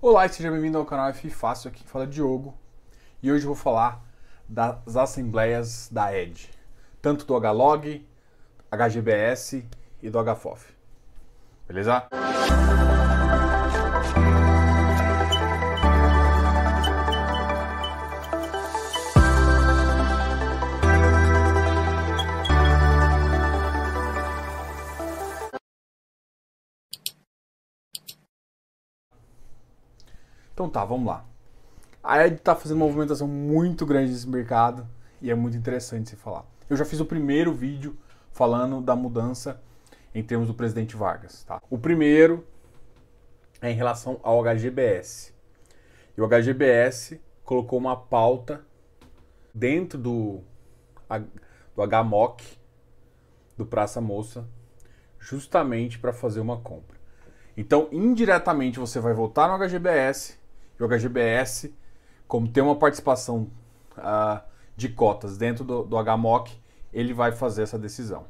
Olá e seja bem-vindo ao canal F Fácil, aqui fala Diogo. E hoje eu vou falar das assembleias da ED, tanto do HLog, HGBS e do HFOF. Beleza? Então tá, vamos lá. A Ed está fazendo uma movimentação muito grande nesse mercado e é muito interessante se falar. Eu já fiz o primeiro vídeo falando da mudança em termos do presidente Vargas. Tá? O primeiro é em relação ao HGBS. E o HGBS colocou uma pauta dentro do, do HMOC, do Praça Moça, justamente para fazer uma compra. Então, indiretamente, você vai voltar no HGBS e o HGBS, como tem uma participação uh, de cotas dentro do, do HMOC, ele vai fazer essa decisão.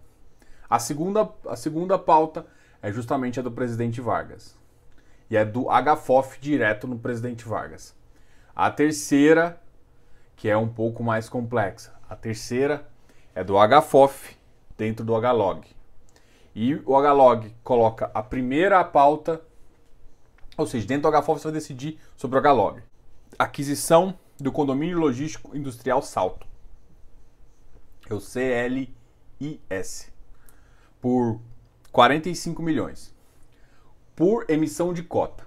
A segunda, a segunda pauta é justamente a do presidente Vargas. E é do HFOF direto no presidente Vargas. A terceira, que é um pouco mais complexa, a terceira é do HFOF dentro do HLog. E o HLog coloca a primeira pauta ou seja, dentro do HFOF você vai decidir sobre o HLog. Aquisição do condomínio logístico industrial Salto. É o CLIS. Por 45 milhões. Por emissão de cota.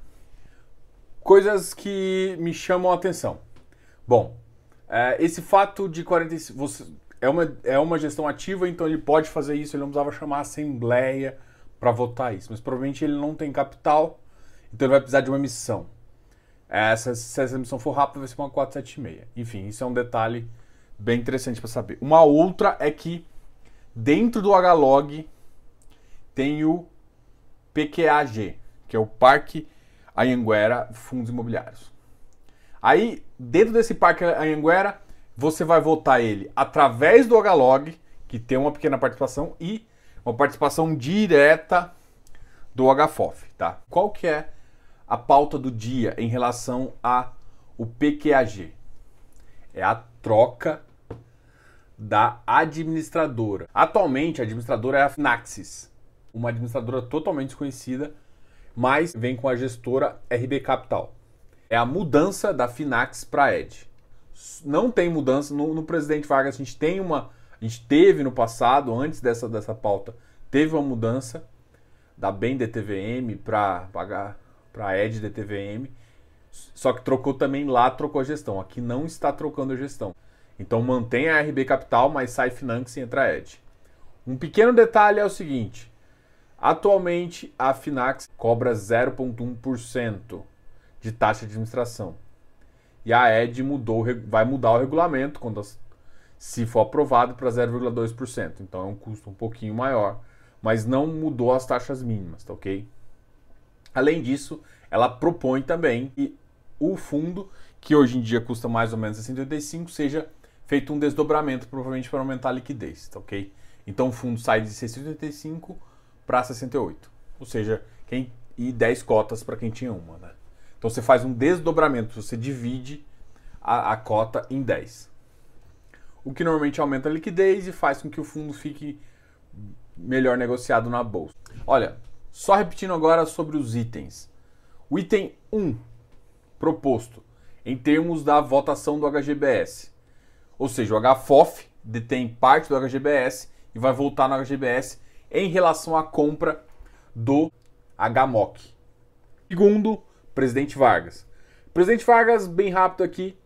Coisas que me chamam a atenção. Bom, é, esse fato de 45. Você, é, uma, é uma gestão ativa, então ele pode fazer isso, ele não precisava chamar a assembleia para votar isso. Mas provavelmente ele não tem capital então ele vai precisar de uma emissão. Essa, se essa emissão for rápida, vai ser uma 476. Enfim, isso é um detalhe bem interessante para saber. Uma outra é que dentro do HLog tem o PQAG, que é o Parque Anhanguera Fundos Imobiliários. Aí, dentro desse Parque Anhanguera, você vai votar ele através do HLog, que tem uma pequena participação, e uma participação direta do HFOF, tá? Qual que é a pauta do dia em relação a o PQAG? É a troca da administradora. Atualmente, a administradora é a Finaxis, uma administradora totalmente desconhecida, mas vem com a gestora RB Capital. É a mudança da Finax para Ed. Não tem mudança no, no, presidente Vargas. A gente tem uma, a gente teve no passado, antes dessa dessa pauta, teve uma mudança da BEM DTVM para pagar para a Ed DTVM. Só que trocou também lá, trocou a gestão. Aqui não está trocando a gestão. Então mantém a RB Capital, mas sai Finax e entra a Ed. Um pequeno detalhe é o seguinte: atualmente a Finax cobra 0,1% de taxa de administração. E a Ed mudou, vai mudar o regulamento quando se for aprovado para 0,2%. Então é um custo um pouquinho maior, mas não mudou as taxas mínimas, tá ok? Além disso, ela propõe também que o fundo, que hoje em dia custa mais ou menos 685, seja feito um desdobramento, provavelmente para aumentar a liquidez, tá ok? Então o fundo sai de 685 para 68, ou seja, quem e 10 cotas para quem tinha uma, né? Então você faz um desdobramento, você divide a, a cota em 10. O que normalmente aumenta a liquidez e faz com que o fundo fique melhor negociado na bolsa. Olha, só repetindo agora sobre os itens. O item 1 proposto em termos da votação do HGBS. Ou seja, o HFOF detém parte do HGBS e vai voltar no HGBS em relação à compra do HMOC. Segundo, presidente Vargas. Presidente Vargas, bem rápido aqui,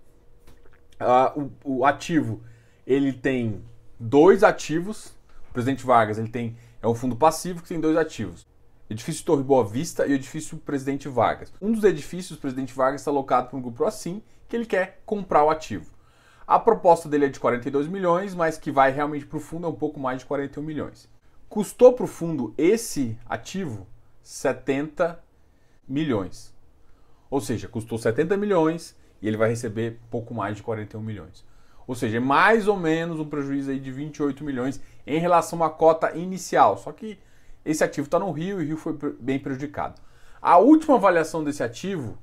uh, o, o, ativo ele tem dois ativos. O presidente Vargas ele tem é um fundo passivo que tem dois ativos edifício Torre Boa Vista e o edifício Presidente Vargas. Um dos edifícios, Presidente Vargas, está alocado para um grupo assim, que ele quer comprar o ativo. A proposta dele é de 42 milhões, mas que vai realmente para o fundo é um pouco mais de 41 milhões. Custou para o fundo esse ativo 70 milhões. Ou seja, custou 70 milhões e ele vai receber pouco mais de 41 milhões. Ou seja, é mais ou menos um prejuízo aí de 28 milhões em relação à cota inicial. Só que esse ativo está no Rio e o Rio foi bem prejudicado. A última avaliação desse ativo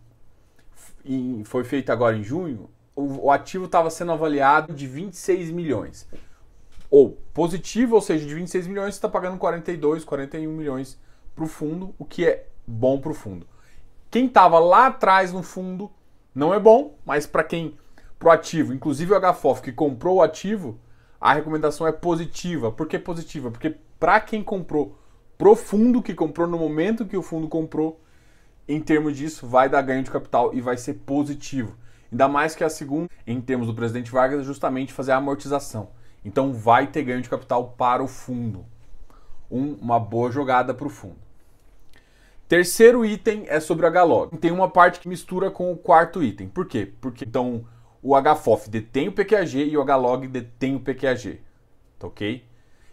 foi feita agora em junho, o, o ativo estava sendo avaliado de 26 milhões. Ou positivo, ou seja, de 26 milhões você está pagando 42, 41 milhões para o fundo, o que é bom para o fundo. Quem estava lá atrás no fundo não é bom, mas para quem pro ativo, inclusive o HFOF que comprou o ativo, a recomendação é positiva. Por que positiva? Porque para quem comprou pro fundo que comprou no momento que o fundo comprou, em termos disso, vai dar ganho de capital e vai ser positivo. Ainda mais que a segunda, em termos do presidente Vargas, é justamente fazer a amortização. Então vai ter ganho de capital para o fundo. Um, uma boa jogada para o fundo. Terceiro item é sobre o HLOG. Tem uma parte que mistura com o quarto item. Por quê? Porque então o HFOF detém o PQAG e o HLOG detém o PQAG. Tá ok?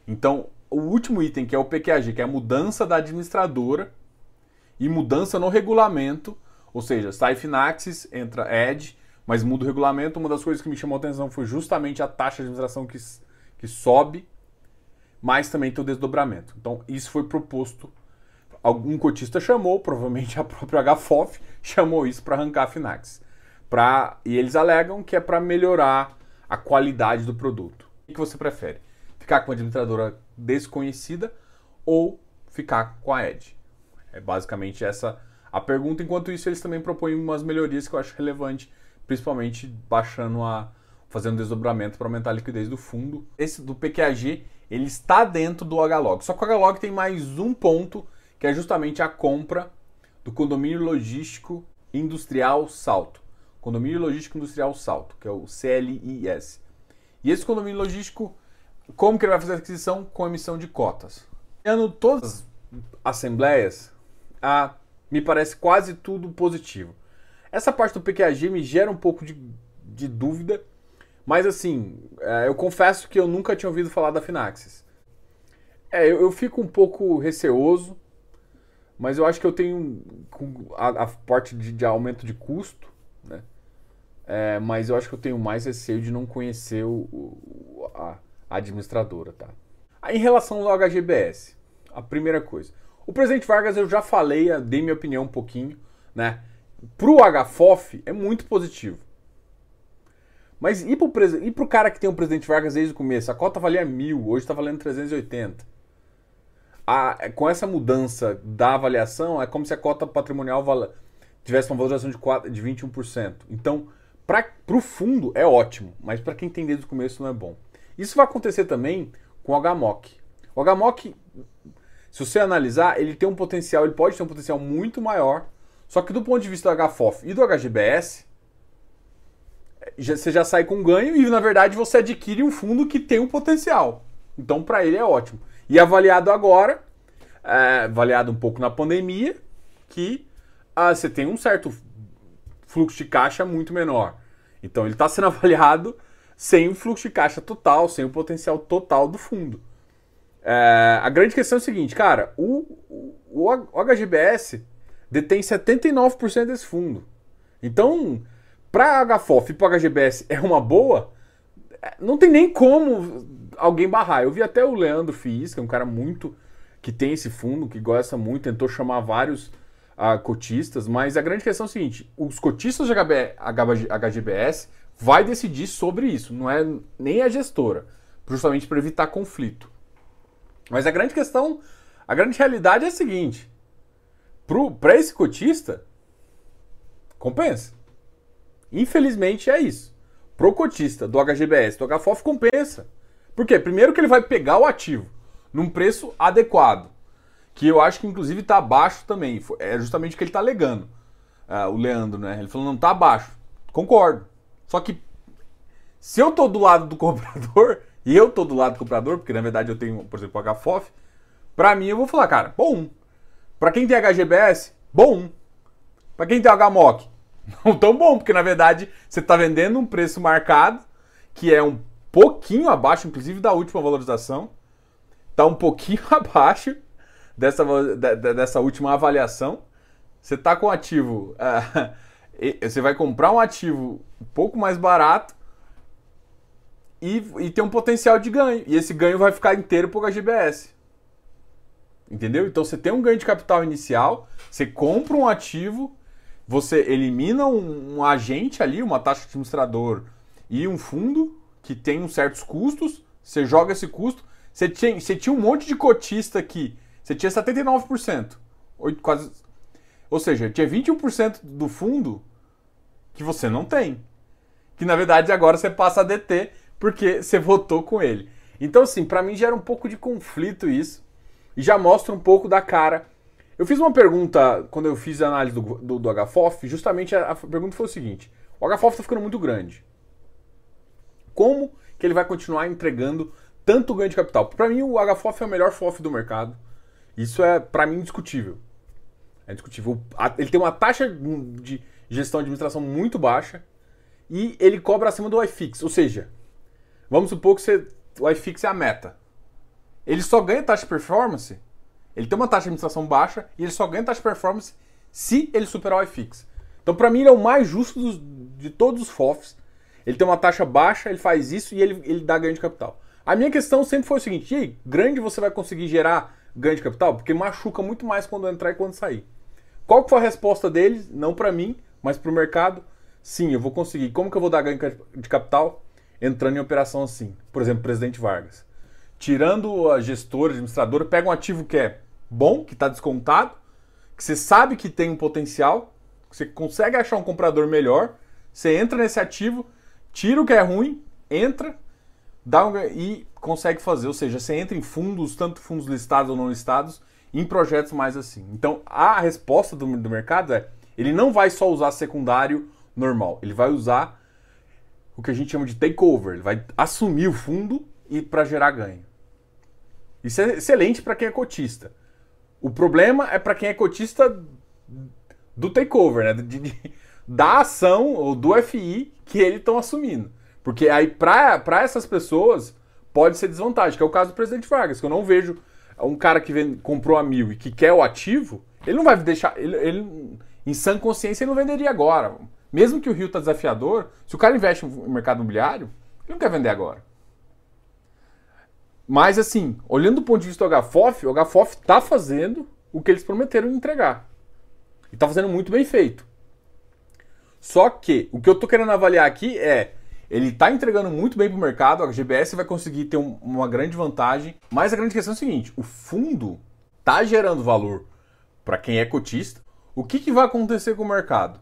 Então, o último item, que é o PQAG, que é a mudança da administradora e mudança no regulamento, ou seja, sai Finaxis, entra Ed, mas muda o regulamento. Uma das coisas que me chamou a atenção foi justamente a taxa de administração que, que sobe, mas também tem o desdobramento. Então, isso foi proposto algum cotista chamou, provavelmente a própria HFOF chamou isso para arrancar a Finax. Pra, e eles alegam que é para melhorar a qualidade do produto. O que você prefere? Ficar com uma administradora desconhecida ou ficar com a Edge? É basicamente essa a pergunta. Enquanto isso, eles também propõem umas melhorias que eu acho relevante, principalmente baixando a. fazendo desdobramento para aumentar a liquidez do fundo. Esse do PQAG, ele está dentro do HLOG. Só que o HLOG tem mais um ponto que é justamente a compra do condomínio logístico industrial Salto. Condomínio Logístico Industrial Salto, que é o CLIS. E esse condomínio logístico, como que ele vai fazer a aquisição? Com emissão de cotas. Ano todas as assembleias, a, me parece quase tudo positivo. Essa parte do PQAG me gera um pouco de, de dúvida, mas assim, é, eu confesso que eu nunca tinha ouvido falar da Finaxis. É, eu, eu fico um pouco receoso mas eu acho que eu tenho a, a parte de, de, aumento de custo, né? É, mas eu acho que eu tenho mais receio de não conhecer o, o, administradora, tá? Aí, em relação ao HGBS, a primeira coisa. O presidente Vargas eu já falei, dei minha opinião um pouquinho, né? Pro HFOF é muito positivo. Mas e pro, e pro cara que tem o presidente Vargas desde o começo? A cota valia mil, hoje está valendo 380 a, com essa mudança da avaliação, é como se a cota patrimonial vala, tivesse uma valorização de, 4, de 21%. Então, para o fundo é ótimo, mas para quem tem desde o começo não é bom. Isso vai acontecer também com o HMOC. O HMOC, se você analisar, ele tem um potencial, ele pode ter um potencial muito maior, só que do ponto de vista do HFOF e do HGBS, você já sai com ganho e na verdade você adquire um fundo que tem um potencial. Então para ele é ótimo. E avaliado agora, é, avaliado um pouco na pandemia, que ah, você tem um certo fluxo de caixa muito menor. Então ele está sendo avaliado sem o fluxo de caixa total, sem o potencial total do fundo. É, a grande questão é o seguinte, cara, o, o, o HGBS detém 79% desse fundo. Então, para HFOF e para HGBS é uma boa, é, não tem nem como alguém barrar. Eu vi até o Leandro Fiz, que é um cara muito. que tem esse fundo, que gosta muito, tentou chamar vários uh, cotistas, mas a grande questão é o seguinte: os cotistas de HB, HGBS vai decidir sobre isso, não é nem a gestora, justamente para evitar conflito. Mas a grande questão, a grande realidade é a seguinte: para esse cotista, compensa. Infelizmente é isso. Pro cotista do HGBS, do HFOF, compensa. Por quê? Primeiro que ele vai pegar o ativo num preço adequado, que eu acho que inclusive está abaixo também. É justamente o que ele está alegando, uh, o Leandro, né? Ele falou, não, está abaixo. Concordo. Só que se eu tô do lado do comprador, e eu tô do lado do comprador, porque na verdade eu tenho, por exemplo, o HFOF, para mim eu vou falar, cara, bom. Para quem tem HGBS, bom. Para quem tem HMOC, não tão bom, porque na verdade você está vendendo um preço marcado, que é um pouquinho abaixo, inclusive, da última valorização. Está um pouquinho abaixo dessa, dessa última avaliação. Você está com ativo. Uh, você vai comprar um ativo um pouco mais barato e, e tem um potencial de ganho. E esse ganho vai ficar inteiro para o HGBS. Entendeu? Então você tem um ganho de capital inicial, você compra um ativo você elimina um, um agente ali, uma taxa administrador e um fundo que tem uns certos custos, você joga esse custo, você tinha, você tinha um monte de cotista aqui, você tinha 79%, quase, ou seja, tinha 21% do fundo que você não tem. Que na verdade agora você passa a DT porque você votou com ele. Então, assim, para mim gera um pouco de conflito isso e já mostra um pouco da cara eu fiz uma pergunta quando eu fiz a análise do, do, do HFOF, justamente a, a, pergunta foi o seguinte: o HFOF está ficando muito grande. Como que ele vai continuar entregando tanto ganho de capital? Para mim, o HFOF é o melhor FOF do mercado. Isso é, para mim, indiscutível. É indiscutível. Ele tem uma taxa de gestão de administração muito baixa e ele cobra acima do iFix. Ou seja, vamos supor que você, o iFix é a meta. Ele só ganha taxa de performance ele tem uma taxa de administração baixa e ele só ganha taxa de performance se ele superar o iFix. Então, para mim, ele é o mais justo dos, de todos os FOFs. Ele tem uma taxa baixa, ele faz isso e ele, ele dá ganho de capital. A minha questão sempre foi o seguinte: e aí, grande você vai conseguir gerar ganho de capital? Porque machuca muito mais quando entrar e quando sair. Qual que foi a resposta deles? Não para mim, mas para o mercado. Sim, eu vou conseguir. Como que eu vou dar ganho de capital? Entrando em operação assim. Por exemplo, presidente Vargas tirando a gestora, administradora, pega um ativo que é bom, que está descontado, que você sabe que tem um potencial, que você consegue achar um comprador melhor, você entra nesse ativo, tira o que é ruim, entra dá um, e consegue fazer. Ou seja, você entra em fundos, tanto fundos listados ou não listados, em projetos mais assim. Então, a resposta do, do mercado é: ele não vai só usar secundário normal, ele vai usar o que a gente chama de takeover. Ele vai assumir o fundo e para gerar ganho. Isso é excelente para quem é cotista. O problema é para quem é cotista do takeover, né? De, de, da ação ou do FI que eles estão assumindo. Porque aí, para essas pessoas, pode ser desvantagem, que é o caso do presidente Vargas, que eu não vejo um cara que vem, comprou a mil e que quer o ativo, ele não vai deixar. Ele, ele, em sã consciência, ele não venderia agora. Mesmo que o Rio está desafiador, se o cara investe no mercado imobiliário, ele não quer vender agora. Mas assim, olhando do ponto de vista do HFOF, o HFOF está fazendo o que eles prometeram entregar. E está fazendo muito bem feito. Só que o que eu estou querendo avaliar aqui é ele está entregando muito bem para o mercado, a GBS vai conseguir ter um, uma grande vantagem, mas a grande questão é o seguinte: o fundo está gerando valor para quem é cotista. O que, que vai acontecer com o mercado?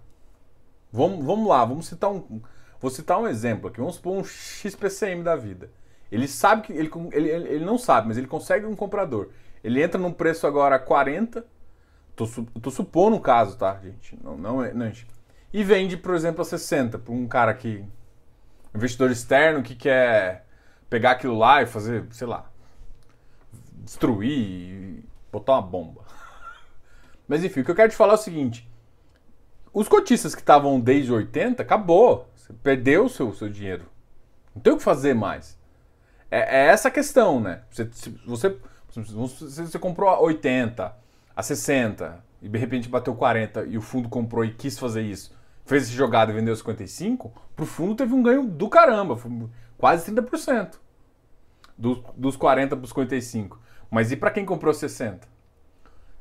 Vamos, vamos lá, vamos citar um. Vou citar um exemplo aqui. Vamos supor um XPCM da vida. Ele sabe que. Ele, ele, ele não sabe, mas ele consegue um comprador. Ele entra num preço agora 40. Tô, tô supondo um caso, tá, gente? Não, não, é, não. E vende, por exemplo, a 60 para um cara que. Investidor externo que quer pegar aquilo lá e fazer, sei lá. Destruir, botar uma bomba. Mas enfim, o que eu quero te falar é o seguinte: os cotistas que estavam desde 80, acabou. Você perdeu o seu, seu dinheiro. Não tem o que fazer mais. É, é essa a questão, né? Você, você, você comprou a 80, a 60, e de repente bateu 40 e o fundo comprou e quis fazer isso, fez esse jogada e vendeu 55, pro fundo teve um ganho do caramba, quase 30%. Do, dos 40 para os 55. Mas e para quem comprou 60?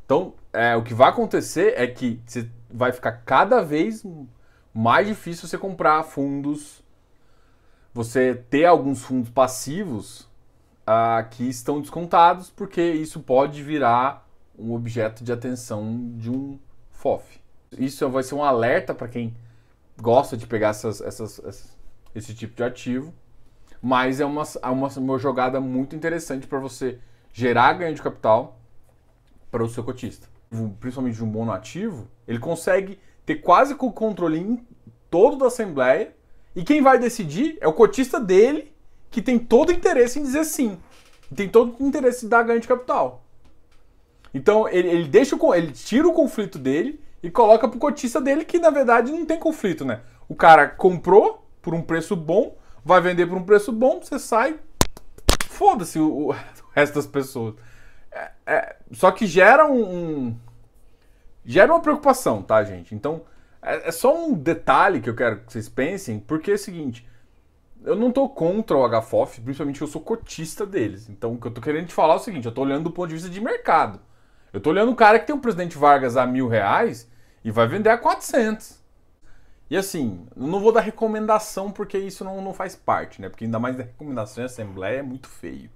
Então, é, o que vai acontecer é que você vai ficar cada vez mais difícil você comprar fundos você ter alguns fundos passivos uh, que estão descontados, porque isso pode virar um objeto de atenção de um FOF. Isso vai ser um alerta para quem gosta de pegar essas, essas, essas, esse tipo de ativo, mas é uma, é uma, uma jogada muito interessante para você gerar ganho de capital para o seu cotista. Principalmente de um bom ativo, ele consegue ter quase o controle todo da assembleia e quem vai decidir é o cotista dele, que tem todo o interesse em dizer sim. Tem todo o interesse em dar ganho de capital. Então ele, ele deixa o, ele tira o conflito dele e coloca pro cotista dele que na verdade não tem conflito, né? O cara comprou por um preço bom, vai vender por um preço bom, você sai, foda-se o, o, resto das pessoas. É, é, só que gera um, um, gera uma preocupação, tá, gente? Então é, é só um detalhe que eu quero que vocês pensem, porque é o seguinte, eu não tô contra o HFOF, principalmente eu sou cotista deles. Então o que eu tô querendo te falar é o seguinte, eu tô olhando do ponto de vista de mercado. Eu tô olhando um cara que tem o presidente Vargas a mil reais e vai vender a 400. E assim, não vou dar recomendação porque isso não, não faz parte, né? Porque ainda mais da recomendação em assembleia é muito feio.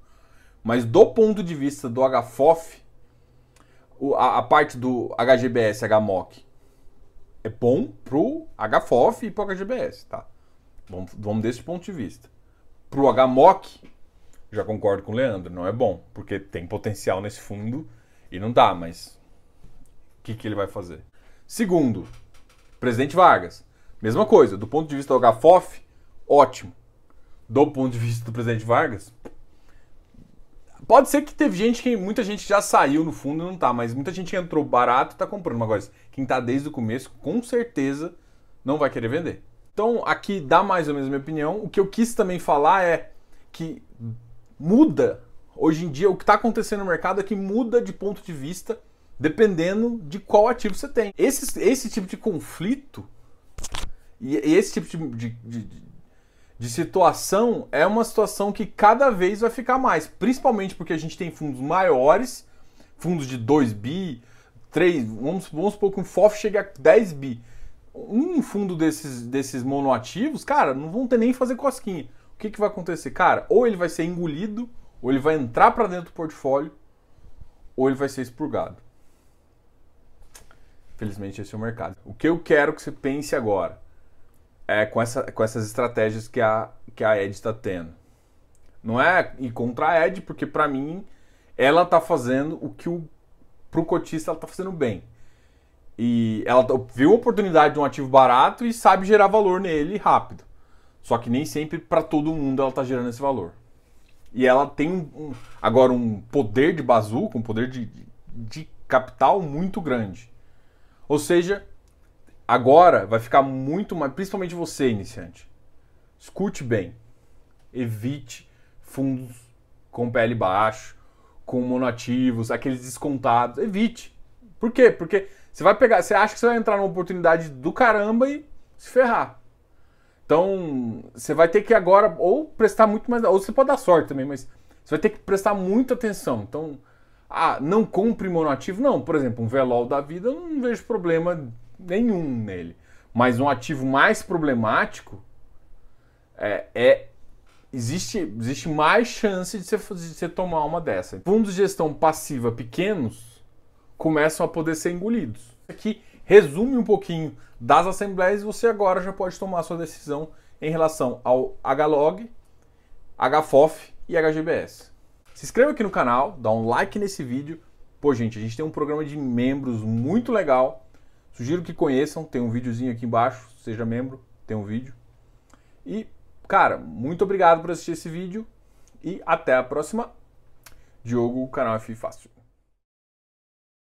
Mas do ponto de vista do HFOF, a, parte do HGBS, HMOC, é bom pro HFOF e pro HGBS, tá? Vamos, vamos desse ponto de vista. Pro HMOC, já concordo com o Leandro, não é bom, porque tem potencial nesse fundo e não dá, mas o que, que ele vai fazer? Segundo, presidente Vargas, mesma coisa, do ponto de vista do HFOF, ótimo. Do ponto de vista do presidente Vargas, Pode ser que teve gente que. Muita gente já saiu no fundo e não tá, mas muita gente entrou barato e tá comprando. Agora, quem tá desde o começo, com certeza não vai querer vender. Então, aqui dá mais ou menos a minha opinião. O que eu quis também falar é que muda. Hoje em dia, o que está acontecendo no mercado é que muda de ponto de vista dependendo de qual ativo você tem. Esse, esse tipo de conflito e esse tipo de, de, de de situação é uma situação que cada vez vai ficar mais, principalmente porque a gente tem fundos maiores, fundos de 2 bi, 3, vamos, vamos supor que um FOF chegue a 10 bi. Um fundo desses, desses monoativos, cara, não vão ter nem fazer cosquinha. O que, que vai acontecer? Cara, ou ele vai ser engolido, ou ele vai entrar para dentro do portfólio, ou ele vai ser expurgado. Felizmente esse é o mercado. O que eu quero que você pense agora? É, com, essa, com essas estratégias que a, que a Ed está tendo. Não é ir contra a Ed, porque para mim ela está fazendo o que o, pro cotista ela está fazendo bem. E ela viu a oportunidade de um ativo barato e sabe gerar valor nele rápido. Só que nem sempre para todo mundo ela está gerando esse valor. E ela tem um, um, agora um poder de bazuca, um poder de, de, de capital muito grande. Ou seja, Agora vai ficar muito mais, principalmente você, iniciante. Escute bem. Evite fundos com PL baixo, com monoativos, aqueles descontados. Evite. Por quê? Porque você vai pegar, você acha que você vai entrar numa oportunidade do caramba e se ferrar. Então, você vai ter que agora ou prestar muito mais, ou você pode dar sorte também, mas você vai ter que prestar muita atenção. Então, ah, não compre monoativo? Não, por exemplo, um velol da vida, eu não vejo problema nenhum nele. Mas um ativo mais problemático é, é existe, existe mais chance de você, de você tomar uma dessa. Fundos de gestão passiva pequenos começam a poder ser engolidos. Aqui resume um pouquinho das assembleias e você agora já pode tomar sua decisão em relação ao HLOG, HFOF e HGBS. Se inscreva aqui no canal, dá um like nesse vídeo. Pô, gente, a gente tem um programa de membros muito legal Sugiro que conheçam, tem um videozinho aqui embaixo, seja membro, tem um vídeo. E, cara, muito obrigado por assistir esse vídeo e até a próxima. Diogo, canal F Fácil.